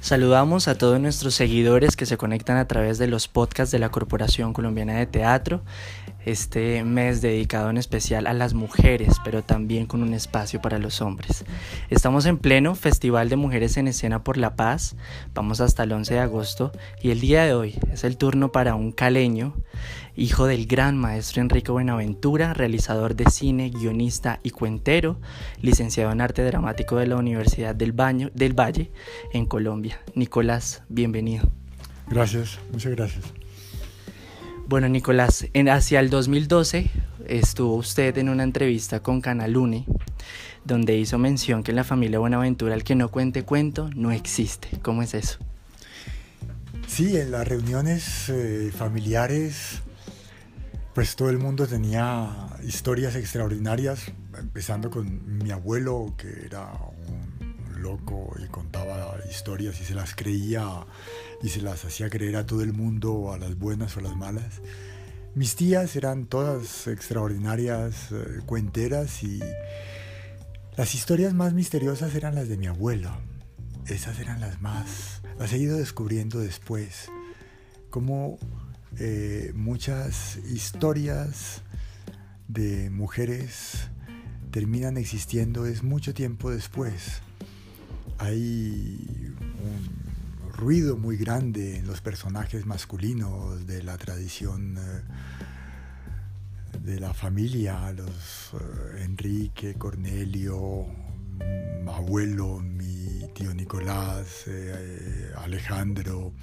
Saludamos a todos nuestros seguidores que se conectan a través de los podcasts de la Corporación Colombiana de Teatro. Este mes dedicado en especial a las mujeres, pero también con un espacio para los hombres. Estamos en pleno Festival de Mujeres en Escena por la Paz. Vamos hasta el 11 de agosto y el día de hoy es el turno para un caleño hijo del gran maestro Enrique Buenaventura, realizador de cine, guionista y cuentero, licenciado en arte dramático de la Universidad del, del Valle en Colombia. Nicolás, bienvenido. Gracias, muchas gracias. Bueno, Nicolás, en, hacia el 2012 estuvo usted en una entrevista con Canal Une, donde hizo mención que en la familia Buenaventura el que no cuente cuento no existe. ¿Cómo es eso? Sí, en las reuniones eh, familiares pues todo el mundo tenía historias extraordinarias, empezando con mi abuelo, que era un loco y contaba historias y se las creía y se las hacía creer a todo el mundo, a las buenas o a las malas. Mis tías eran todas extraordinarias eh, cuenteras y las historias más misteriosas eran las de mi abuela. Esas eran las más... Las he ido descubriendo después. Como eh, muchas historias de mujeres terminan existiendo es mucho tiempo después. Hay un ruido muy grande en los personajes masculinos de la tradición eh, de la familia, los eh, Enrique, Cornelio, mi abuelo, mi tío Nicolás, Alejandro.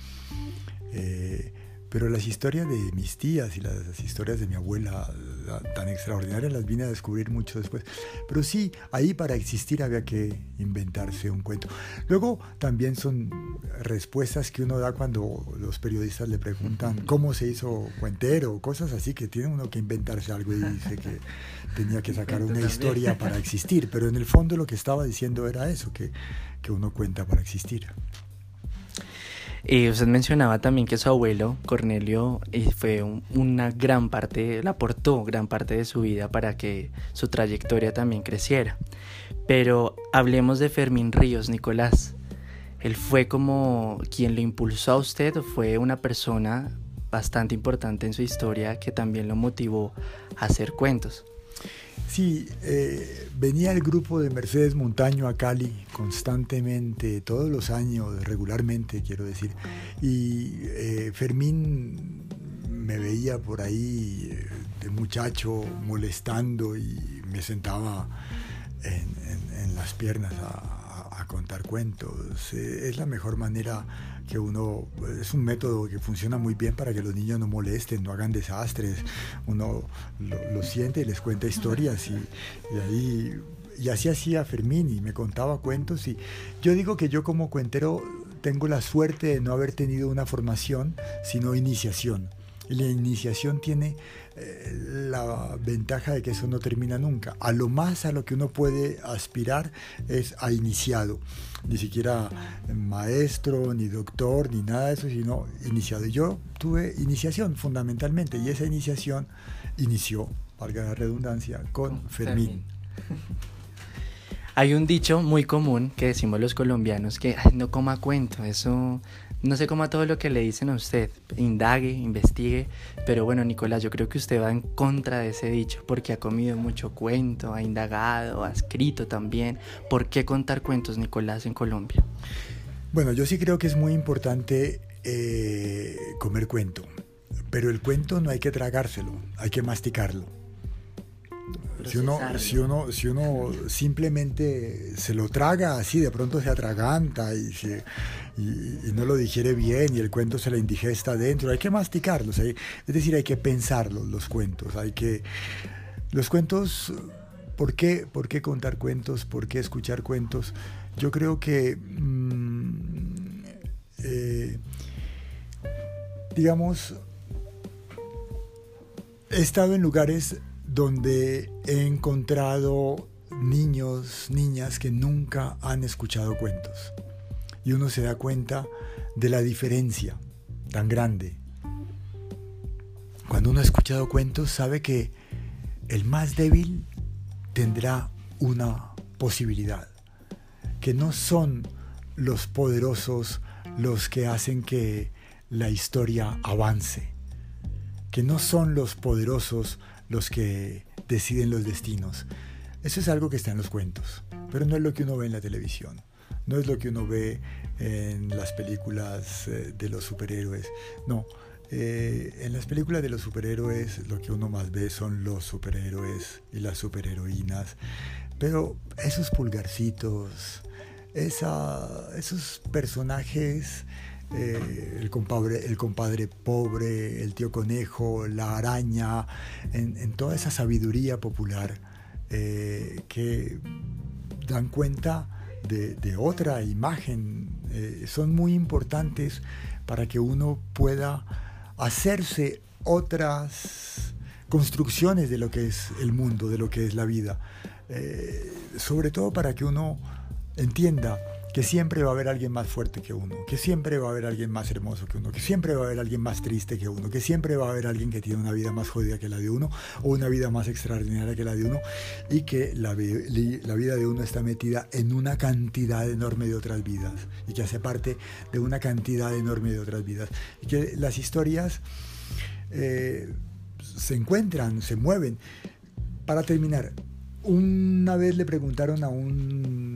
Pero las historias de mis tías y las historias de mi abuela tan extraordinarias las vine a descubrir mucho después. Pero sí, ahí para existir había que inventarse un cuento. Luego también son respuestas que uno da cuando los periodistas le preguntan cómo se hizo cuentero, cosas así que tiene uno que inventarse algo y dice que tenía que sacar una historia para existir. Pero en el fondo lo que estaba diciendo era eso, que, que uno cuenta para existir. Usted mencionaba también que su abuelo, Cornelio, eh, fue una gran parte, le aportó gran parte de su vida para que su trayectoria también creciera. Pero hablemos de Fermín Ríos, Nicolás. Él fue como quien lo impulsó a usted, fue una persona bastante importante en su historia que también lo motivó a hacer cuentos. Sí, eh, venía el grupo de Mercedes Montaño a Cali constantemente, todos los años, regularmente, quiero decir. Y eh, Fermín me veía por ahí eh, de muchacho molestando y me sentaba en, las piernas a, a, contar cuentos. es la mejor manera que uno, es un método que funciona muy bien para que los niños no molesten, no hagan desastres, uno lo, siente y les cuenta historias y, ahí, y así hacía Fermín y me contaba cuentos y yo digo que yo como cuentero tengo la suerte de no haber tenido una formación, sino iniciación. Y la iniciación tiene eh, la ventaja de que eso no termina nunca. A lo más a lo que uno puede aspirar es a iniciado. Ni siquiera maestro, ni doctor, ni nada de eso, sino iniciado. Y yo tuve iniciación fundamentalmente y esa iniciación inició, valga la redundancia, con Fermín. Hay un dicho muy común que decimos los colombianos que no coma cuento, eso no sé cómo a todo lo que le dicen a usted, indague, investigue, pero bueno, Nicolás, yo creo que usted va en contra de ese dicho porque ha comido mucho cuento, ha indagado, ha escrito también. ¿Por qué contar cuentos, Nicolás, en Colombia? Bueno, yo sí creo que es muy importante eh, comer cuento, pero el cuento no hay que tragárselo, hay que masticarlo. Si uno, si, uno, si uno simplemente se lo traga así, de pronto se atraganta y, y, no lo digiere bien y el cuento se le indigesta adentro, hay que masticarlos, es decir, hay que pensarlos los cuentos, hay que... Los cuentos, ¿por qué, ¿por qué contar cuentos? ¿Por qué escuchar cuentos? Yo creo que, mm, eh, digamos, he estado en lugares donde he encontrado niños, niñas que nunca han escuchado cuentos. Y uno se da cuenta de la diferencia tan grande. Cuando uno ha escuchado cuentos sabe que el más débil tendrá una posibilidad, que no son los poderosos los que hacen que la historia avance, que no son los poderosos los que deciden los destinos. Eso es algo que está en los cuentos, pero no es lo que uno ve en la televisión, no es lo que uno ve en las películas eh, de los superhéroes, no. Eh, en las películas de los superhéroes lo que uno más ve son los superhéroes y las superheroínas, pero esos pulgarcitos, esos personajes, eh, el, compadre, pobre, el tío conejo, la araña, en, toda esa sabiduría popular eh, que dan cuenta de, otra imagen, eh, son muy importantes para que uno pueda hacerse otras construcciones de lo que es el mundo, de lo que es la vida. sobre todo para que uno entienda que siempre va a haber alguien más fuerte que uno, que siempre va a haber alguien más hermoso que uno, que siempre va a haber alguien más triste que uno, que siempre va a haber alguien que tiene una vida más jodida que la de uno o una vida más extraordinaria que la de uno y que la, vida de uno está metida en una cantidad enorme de otras vidas y que hace parte de una cantidad enorme de otras vidas y que las historias eh, se encuentran, se mueven. Para terminar, una vez le preguntaron a un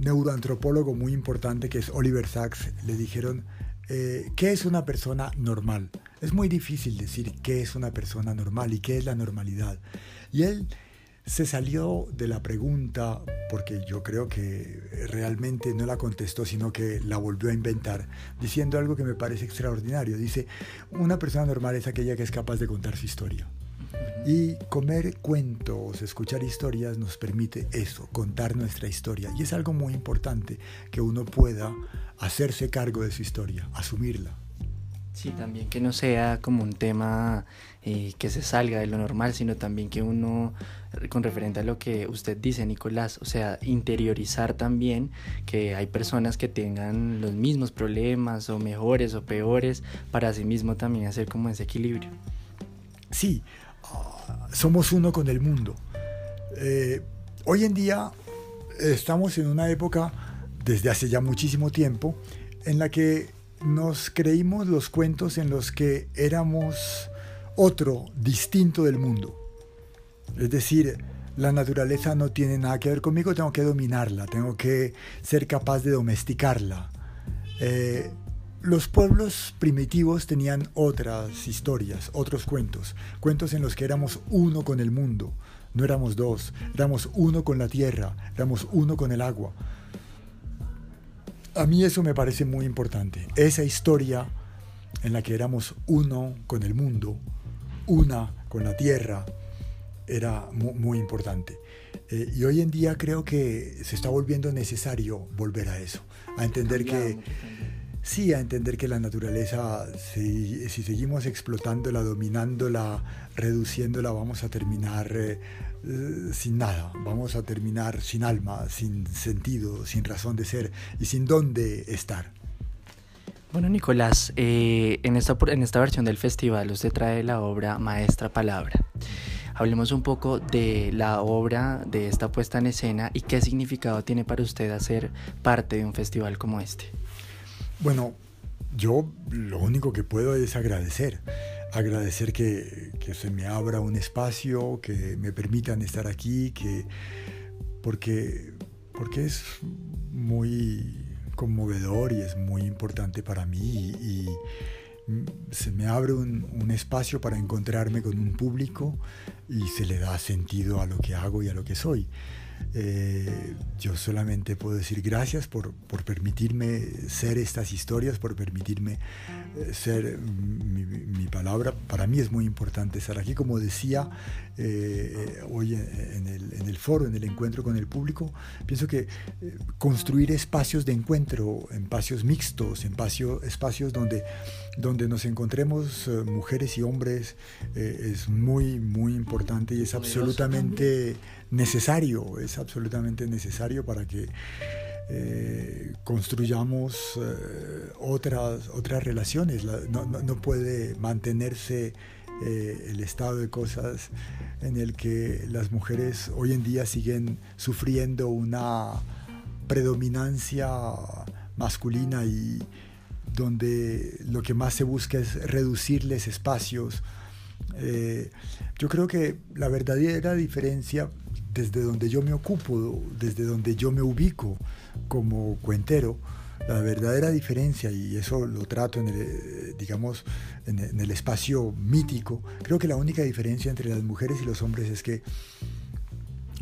neuroantropólogo muy importante que es Oliver Sacks, le dijeron, eh, ¿qué es una persona normal? Es muy difícil decir qué es una persona normal y qué es la normalidad. Y él se salió de la pregunta porque yo creo que realmente no la contestó, sino que la volvió a inventar, diciendo algo que me parece extraordinario. Dice, una persona normal es aquella que es capaz de contar su historia. Y comer cuentos, escuchar historias nos permite eso, contar nuestra historia. Y es algo muy importante que uno pueda hacerse cargo de su historia, asumirla. Sí, también que no sea como un tema eh, que se salga de lo normal, sino también que uno, con referente a lo que usted dice, Nicolás, o sea, interiorizar también que hay personas que tengan los mismos problemas o mejores o peores, para sí mismo también hacer como ese equilibrio. Sí, somos uno con el mundo. Eh, hoy en día estamos en una época, desde hace ya muchísimo tiempo, en la que nos creímos los cuentos en los que éramos otro, distinto del mundo. Es decir, la naturaleza no tiene nada que ver conmigo, tengo que dominarla, tengo que ser capaz de domesticarla. Eh, los pueblos primitivos tenían otras historias, otros cuentos, cuentos en los que éramos uno con el mundo, no éramos dos, éramos uno con la tierra, éramos uno con el agua. A mí eso me parece muy importante, esa historia en la que éramos uno con el mundo, una con la tierra, era muy, importante. Eh, y hoy en día creo que se está volviendo necesario volver a eso, a entender que sí a entender que la naturaleza, si, seguimos explotándola, dominándola, reduciéndola, vamos a terminar eh, sin nada, vamos a terminar sin alma, sin sentido, sin razón de ser y sin dónde estar. Bueno, Nicolás, eh, en, esta, en esta versión del festival usted trae la obra Maestra Palabra. Hablemos un poco de la obra, de esta puesta en escena y qué significado tiene para usted hacer parte de un festival como este. Bueno, yo lo único que puedo es agradecer. Agradecer que, se me abra un espacio, que me permitan estar aquí, que, porque, porque es muy conmovedor y es muy importante para mí y, se me abre un, un, espacio para encontrarme con un público y se le da sentido a lo que hago y a lo que soy. Eh, yo solamente puedo decir gracias por, por, permitirme ser estas historias, por permitirme eh, ser mi, palabra. Para mí es muy importante estar aquí. Como decía eh, hoy en el, en el, foro, en el encuentro con el público, pienso que construir espacios de encuentro, espacios mixtos, espacios, espacios donde, donde nos encontremos mujeres y hombres, es muy, muy importante y es absolutamente necesario, es absolutamente necesario para que eh, construyamos eh, otras, otras relaciones. no, puede mantenerse eh, el estado de cosas en el que las mujeres hoy en día siguen sufriendo una predominancia masculina y donde lo que más se busca es reducirles espacios. Yo creo que la verdadera diferencia desde donde yo me ocupo, desde donde yo me ubico como cuentero, la verdadera diferencia, y eso lo trato en el, digamos, en el espacio mítico, creo que la única diferencia entre las mujeres y los hombres es que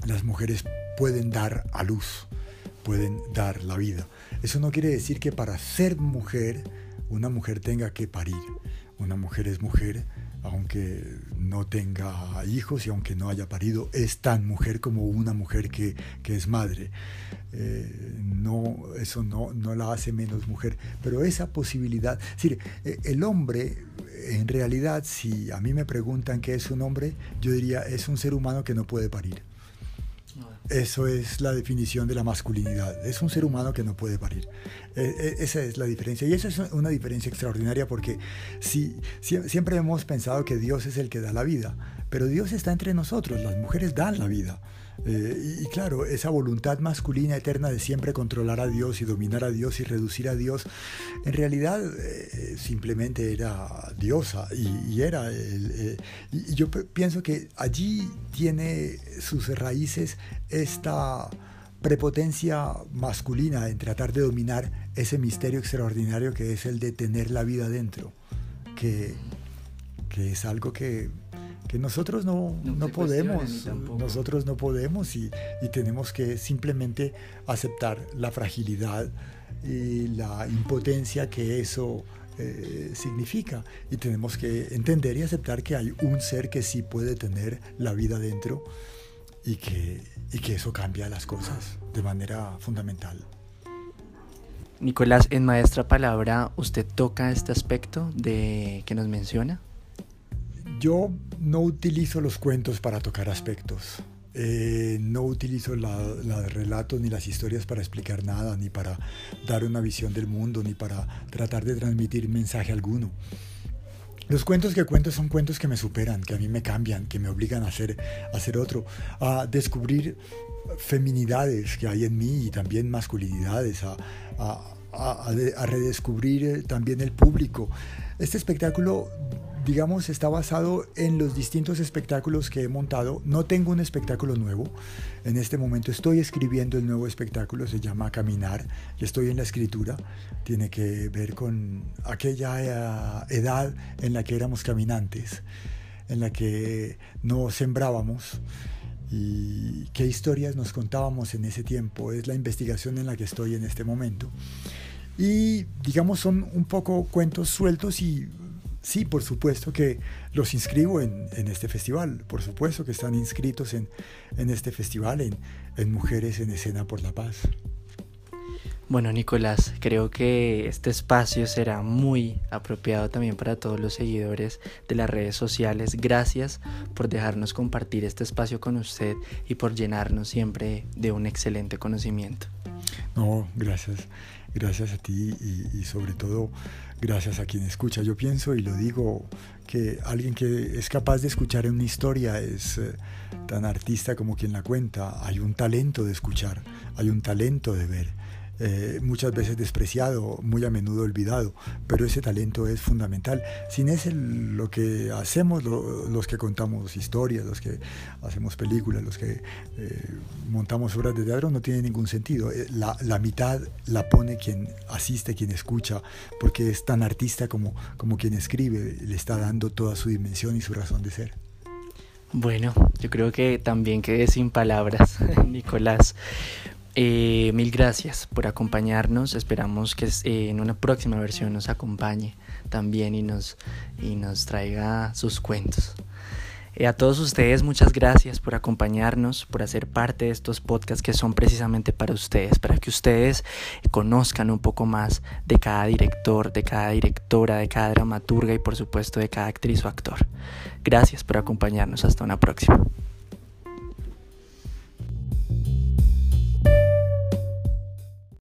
las mujeres pueden dar a luz, pueden dar la vida. Eso no quiere decir que para ser mujer, una mujer tenga que parir. Una mujer es mujer aunque no tenga hijos y aunque no haya parido, es tan mujer como una mujer que, es madre. Eh, no, eso no, no la hace menos mujer, pero esa posibilidad, es decir, eh, el hombre, en realidad, si a mí me preguntan qué es un hombre, yo diría, es un ser humano que no puede parir. Eso es la definición de la masculinidad. Es un ser humano que no puede parir. E, e, esa es la diferencia. Y esa es una diferencia extraordinaria porque si, siempre hemos pensado que Dios es el que da la vida, pero Dios está entre nosotros. Las mujeres dan la vida. Eh, y, claro, esa voluntad masculina eterna de siempre controlar a Dios y dominar a Dios y reducir a Dios, en realidad eh, simplemente era diosa y, era... Eh, y yo pienso que allí tiene sus raíces esta prepotencia masculina en tratar de dominar ese misterio extraordinario que es el de tener la vida dentro, que, que es algo que que nosotros no, no, podemos, nosotros no podemos y, y, tenemos que simplemente aceptar la fragilidad y la impotencia que eso eh, significa y tenemos que entender y aceptar que hay un ser que sí puede tener la vida dentro y que, y que eso cambia las cosas de manera fundamental. Nicolás, en Maestra Palabra, ¿usted toca este aspecto de que nos menciona? Yo no utilizo los cuentos para tocar aspectos. Eh, no utilizo los relatos ni las historias para explicar nada, ni para dar una visión del mundo, ni para tratar de transmitir mensaje alguno. Los cuentos que cuento son cuentos que me superan, que a mí me cambian, que me obligan a hacer, a hacer otro, a descubrir feminidades que hay en mí y también masculinidades, a, a redescubrir también el público. Este espectáculo digamos, está basado en los distintos espectáculos que he montado. No tengo un espectáculo nuevo. En este momento estoy escribiendo el nuevo espectáculo, se llama Caminar, y estoy en la escritura. Tiene que ver con aquella eh, edad en la que éramos caminantes, en la que no sembrábamos y qué historias nos contábamos en ese tiempo. Es la investigación en la que estoy en este momento. Y digamos son un poco cuentos sueltos y Sí, por supuesto que los inscribo en, este festival, por supuesto que están inscritos en, este festival, en, Mujeres en Escena por la Paz. Bueno, Nicolás, creo que este espacio será muy apropiado también para todos los seguidores de las redes sociales. Gracias por dejarnos compartir este espacio con usted y por llenarnos siempre de un excelente conocimiento. No, gracias. Gracias a ti y sobre todo gracias a quien escucha. Yo pienso y lo digo que alguien que es capaz de escuchar una historia es eh, tan artista como quien la cuenta. Hay un talento de escuchar, hay un talento de ver. Eh, muchas veces despreciado, muy a menudo olvidado, pero ese talento es fundamental. Sin ese lo que hacemos, los que contamos historias, los que hacemos películas, los que eh, montamos obras de teatro, no tiene ningún sentido. Eh, la, la, mitad la pone quien asiste, quien escucha, porque es tan artista como, como quien escribe, le está dando toda su dimensión y su razón de ser. Bueno, yo creo que también quedé sin palabras, Nicolás. Eh, mil gracias por acompañarnos. Esperamos que eh, en una próxima versión nos acompañe también y nos, y nos traiga sus cuentos. Eh, a todos ustedes muchas gracias por acompañarnos, por hacer parte de estos podcasts que son precisamente para ustedes, para que ustedes conozcan un poco más de cada director, de cada directora, de cada dramaturga y por supuesto de cada actriz o actor. Gracias por acompañarnos. Hasta una próxima.